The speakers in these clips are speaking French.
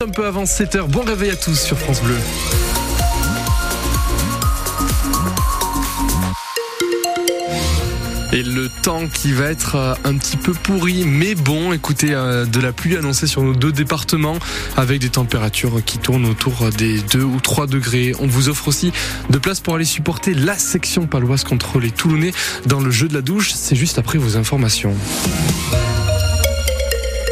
Un peu avant 7h, bon réveil à tous sur France Bleu. Et le temps qui va être euh, un petit peu pourri, mais bon, écoutez, euh, de la pluie annoncée sur nos deux départements avec des températures qui tournent autour des 2 ou 3 degrés. On vous offre aussi de place pour aller supporter la section paloise contre les Toulonnais dans le jeu de la douche. C'est juste après vos informations.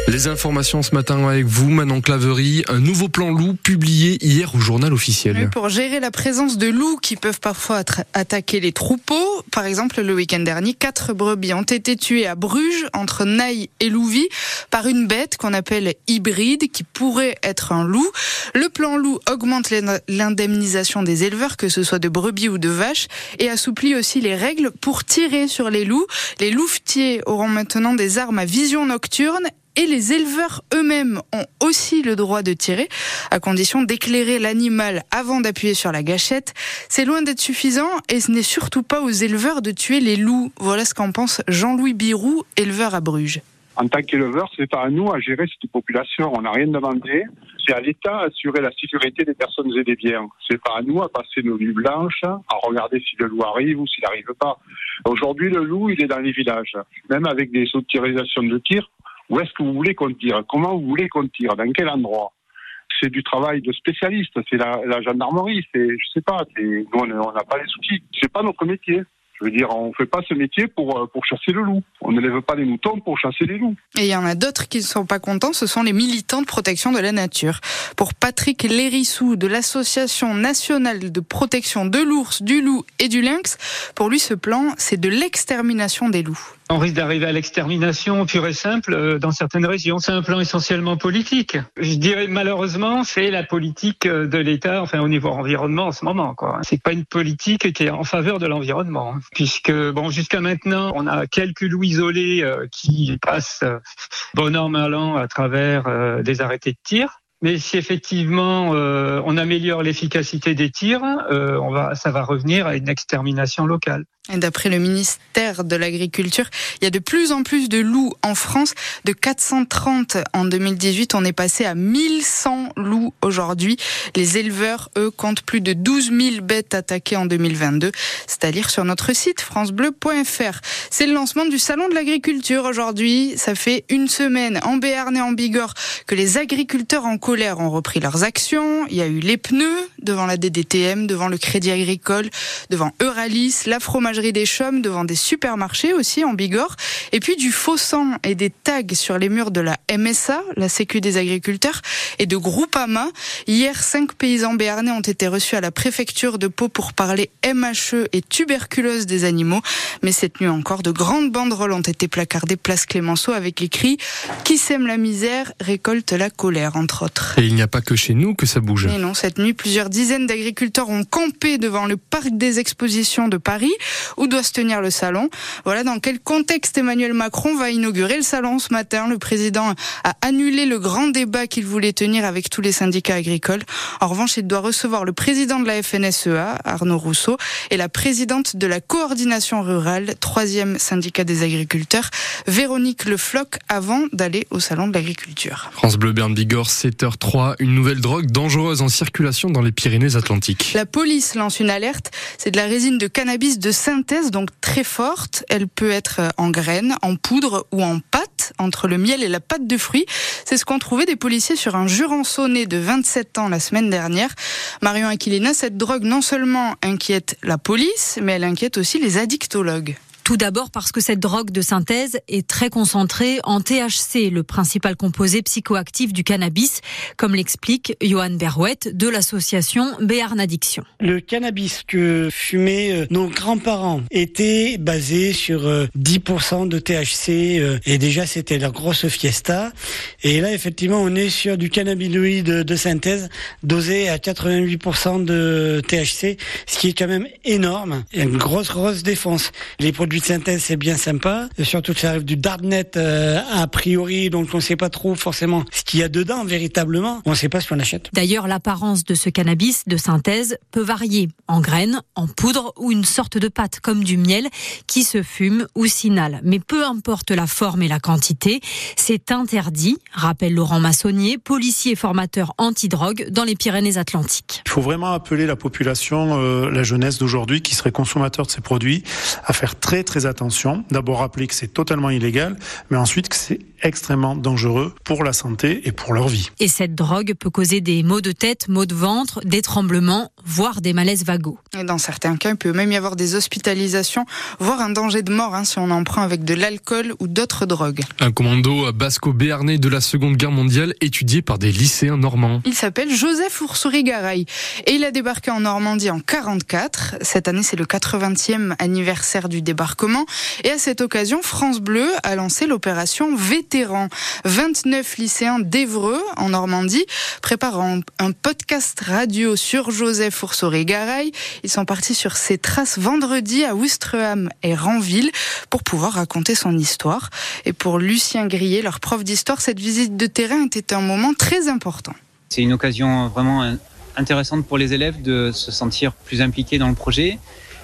Les informations ce matin avec vous, Manon Claverie. Un nouveau plan loup publié hier au journal officiel. pour gérer la présence de loups qui peuvent parfois attaquer les troupeaux. Par exemple, le week-end dernier, quatre brebis ont été tuées à Bruges, entre Naï et Louvy, par une bête qu'on appelle hybride, qui pourrait être un loup. Le plan loup augmente l'indemnisation des éleveurs, que ce soit de brebis ou de vaches, et assouplit aussi les règles pour tirer sur les loups. Les louvetiers auront maintenant des armes à vision nocturne et les éleveurs eux-mêmes ont aussi le droit de tirer, à condition d'éclairer l'animal avant d'appuyer sur la gâchette. C'est loin d'être suffisant et ce n'est surtout pas aux éleveurs de tuer les loups. Voilà ce qu'en pense Jean-Louis Birou, éleveur à Bruges. En tant qu'éleveur, c'est pas à nous à gérer cette population. On n'a rien demandé. C'est à l'État d'assurer la sécurité des personnes et des biens. C'est pas à nous à passer nos nuits blanches, à regarder si le loup arrive ou s'il n'arrive pas. Aujourd'hui, le loup, il est dans les villages. Même avec des autorisations de tir, où est-ce que vous voulez qu'on tire Comment vous voulez qu'on tire Dans quel endroit C'est du travail de spécialiste. C'est la, gendarmerie. C'est, je sais pas. Nous, on n'a pas les outils. C'est pas notre métier. Je veux dire, on ne fait pas ce métier pour, euh, pour chasser le loup. On ne lève pas les moutons pour chasser les loups. Et il y en a d'autres qui ne sont pas contents, ce sont les militants de protection de la nature. Pour Patrick Lérissou de l'Association nationale de protection de l'ours, du loup et du lynx, pour lui ce plan, c'est de l'extermination des loups. On risque d'arriver à l'extermination pure et simple euh, dans certaines régions. C'est un plan essentiellement politique. Je dirais malheureusement, c'est la politique euh, de l'État, enfin au niveau environnement en ce moment. Quoi. C'est pas une politique qui est en faveur de l'environnement, hein. puisque bon jusqu'à maintenant, on a quelques loups isolés euh, qui passent bon an mal an à travers des arrêtés de tir. Mais si effectivement on améliore l'efficacité des tirs, on va, ça va revenir à une extermination locale. D'après le ministère de l'Agriculture, il y a de plus en plus de loups en France. De 430 en 2018, on est passé à 1100 loups aujourd'hui. Les éleveurs, eux, comptent plus de 12 000 bêtes attaquées en 2022. C'est à lire sur notre site francebleu.fr. C'est le lancement du Salon de l'Agriculture aujourd'hui. Ça fait une semaine en Béarn et en Bigorre que les agriculteurs en colère ont repris leurs actions. Il y a eu les pneus devant la DDTM, devant le Crédit Agricole, devant Euralis, la fromage des Chaumes devant des supermarchés aussi en Bigorre. Et puis du faux sang et des tags sur les murs de la MSA, la Sécu des agriculteurs, et de Groupama. Hier, cinq paysans béarnais ont été reçus à la préfecture de Pau pour parler MHE et tuberculose des animaux. Mais cette nuit encore, de grandes banderoles ont été placardées place Clémenceau avec écrit Qui sème la misère récolte la colère, entre autres. Et il n'y a pas que chez nous que ça bouge. Et non, cette nuit, plusieurs dizaines d'agriculteurs ont campé devant le parc des expositions de Paris où doit se tenir le salon. Voilà dans quel contexte Emmanuel Macron va inaugurer le salon ce matin. Le président a annulé le grand débat qu'il voulait tenir avec tous les syndicats agricoles. En revanche, il doit recevoir le président de la FNSEA, Arnaud Rousseau, et la présidente de la coordination rurale, troisième syndicat des agriculteurs, Véronique Le Floch, avant d'aller au salon de l'agriculture. France Bleu Berne Bigorre, 7h03, une nouvelle drogue dangereuse en circulation dans les Pyrénées-Atlantiques. La police lance une alerte. C'est de la résine de cannabis de synthèse, donc très forte. Elle peut être en graines, en poudre ou en pâte, entre le miel et la pâte de fruits. C'est ce qu'ont trouvé des policiers sur un jurançon né de 27 ans la semaine dernière. Marion Aquilina, cette drogue non seulement inquiète la police, mais elle inquiète aussi les addictologues. Tout d'abord parce que cette drogue de synthèse est très concentrée en THC, le principal composé psychoactif du cannabis, comme l'explique Johan Berouette de l'association Béarn Addiction. Le cannabis que fumaient euh, nos grands-parents était basé sur 10% euh, de THC euh, et déjà c'était la grosse fiesta. Et là effectivement on est sur du cannabinoïde de synthèse dosé à 88% de THC, ce qui est quand même énorme. Une grosse grosse défense. Produits de synthèse, c'est bien sympa. Et surtout que ça arrive du darknet euh, a priori, donc on ne sait pas trop forcément ce qu'il y a dedans véritablement. On ne sait pas ce qu'on achète. D'ailleurs, l'apparence de ce cannabis de synthèse peut varier en graines, en poudre ou une sorte de pâte comme du miel qui se fume ou s'inhale. Mais peu importe la forme et la quantité, c'est interdit, rappelle Laurent Massonnier, policier et formateur anti-drogue dans les Pyrénées-Atlantiques. Il faut vraiment appeler la population, euh, la jeunesse d'aujourd'hui qui serait consommateur de ces produits, à faire très très attention. D'abord rappeler que c'est totalement illégal, mais ensuite que c'est extrêmement dangereux pour la santé et pour leur vie. Et cette drogue peut causer des maux de tête, maux de ventre, des tremblements, voire des malaises vagos. Et dans certains cas, il peut même y avoir des hospitalisations, voire un danger de mort hein, si on en prend avec de l'alcool ou d'autres drogues. Un commando basco-béarnais de la Seconde Guerre mondiale étudié par des lycéens normands. Il s'appelle Joseph Oursouri-Garay et il a débarqué en Normandie en 44. Cette année, c'est le 80e anniversaire du débarquement et à cette occasion, France Bleu a lancé l'opération Vétéran. 29 lycéens d'Evreux en Normandie préparent un podcast radio sur Joseph Oursouri-Garay. Ils sont partis sur ses traces vendredi à Ouistreham et Ranville pour pouvoir raconter son histoire. Et pour Lucien Grillet, leur prof d'histoire, cette visite de terrain était un moment très important. C'est une occasion vraiment intéressante pour les élèves de se sentir plus impliqués dans le projet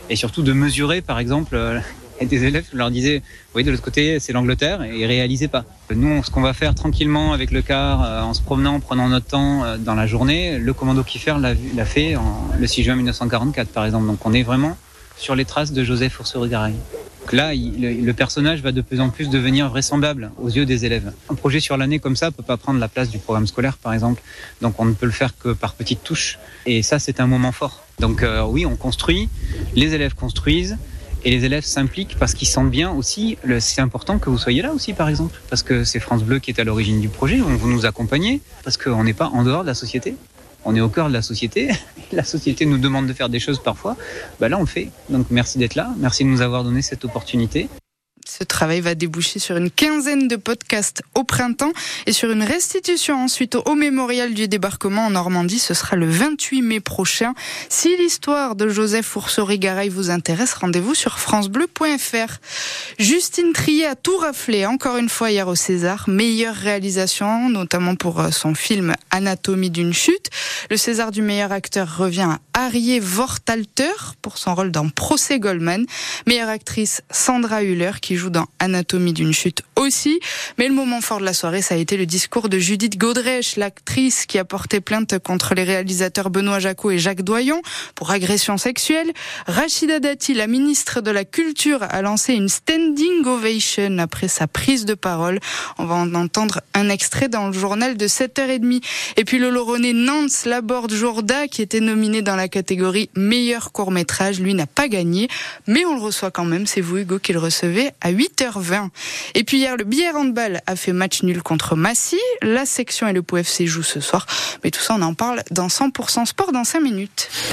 et surtout de mesurer, par exemple, euh, des élèves, je leur disais, voyez, de l'autre côté, c'est l'Angleterre, et ils réalisaient pas. Nous, ce qu'on va faire tranquillement avec le car, euh, en se promenant, en prenant notre temps euh, dans la journée, le commando Kiefer l'a fait le 6 juin 1944, par exemple. Donc on est vraiment sur les traces de Joseph Oursery-Garay. Là, le personnage va de plus en plus devenir vraisemblable aux yeux des élèves. Un projet sur l'année comme ça peut pas prendre la place du programme scolaire, par exemple. Donc, on ne peut le faire que par petites touches. Et ça, c'est un moment fort. Donc, euh, oui, on construit, les élèves construisent, et les élèves s'impliquent parce qu'ils sentent bien aussi. C'est important que vous soyez là aussi, par exemple, parce que c'est France Bleu qui est à l'origine du projet. Vous nous accompagner parce qu'on n'est pas en dehors de la société. On est au cœur de la société. La société nous demande de faire des choses parfois. Bah là, on le fait. Donc merci d'être là. Merci de nous avoir donné cette opportunité. Ce travail va déboucher sur une quinzaine de podcasts au printemps et sur une restitution ensuite au mémorial du débarquement en Normandie. Ce sera le 28 mai prochain. Si l'histoire de Joseph Oursory-Garay vous intéresse, rendez-vous sur francebleu.fr. Justine Trier a tout raflé encore une fois hier au César. Meilleure réalisation, notamment pour euh, son film Anatomie d'une chute. Le César du meilleur acteur revient à Harriet Vortalter pour son rôle dans Procès Goldman. Meilleure actrice Sandra Hüller qui joue dans Anatomie d'une chute Mais le moment fort de la soirée, ça a été le discours de Judith Godrèche, l'actrice qui a porté plainte contre les réalisateurs Benoît Jacot et Jacques Doyon pour agression sexuelle. Rachida Dati, la ministre de la Culture, a lancé une standing ovation après sa prise de parole. On va en entendre un extrait dans le journal de 7h30. Et puis le Lauronnais Nance Laborde Jourda, qui était nominé dans la catégorie meilleur court métrage, lui n'a pas gagné, mais on le reçoit quand même. C'est vous, Hugo, qui le recevez à 8h20. Et puis hier, le Bière Handball a fait match nul contre Massy. La section et le POFC jouent ce soir. Mais tout ça, on en parle dans 100% sport dans 5 minutes.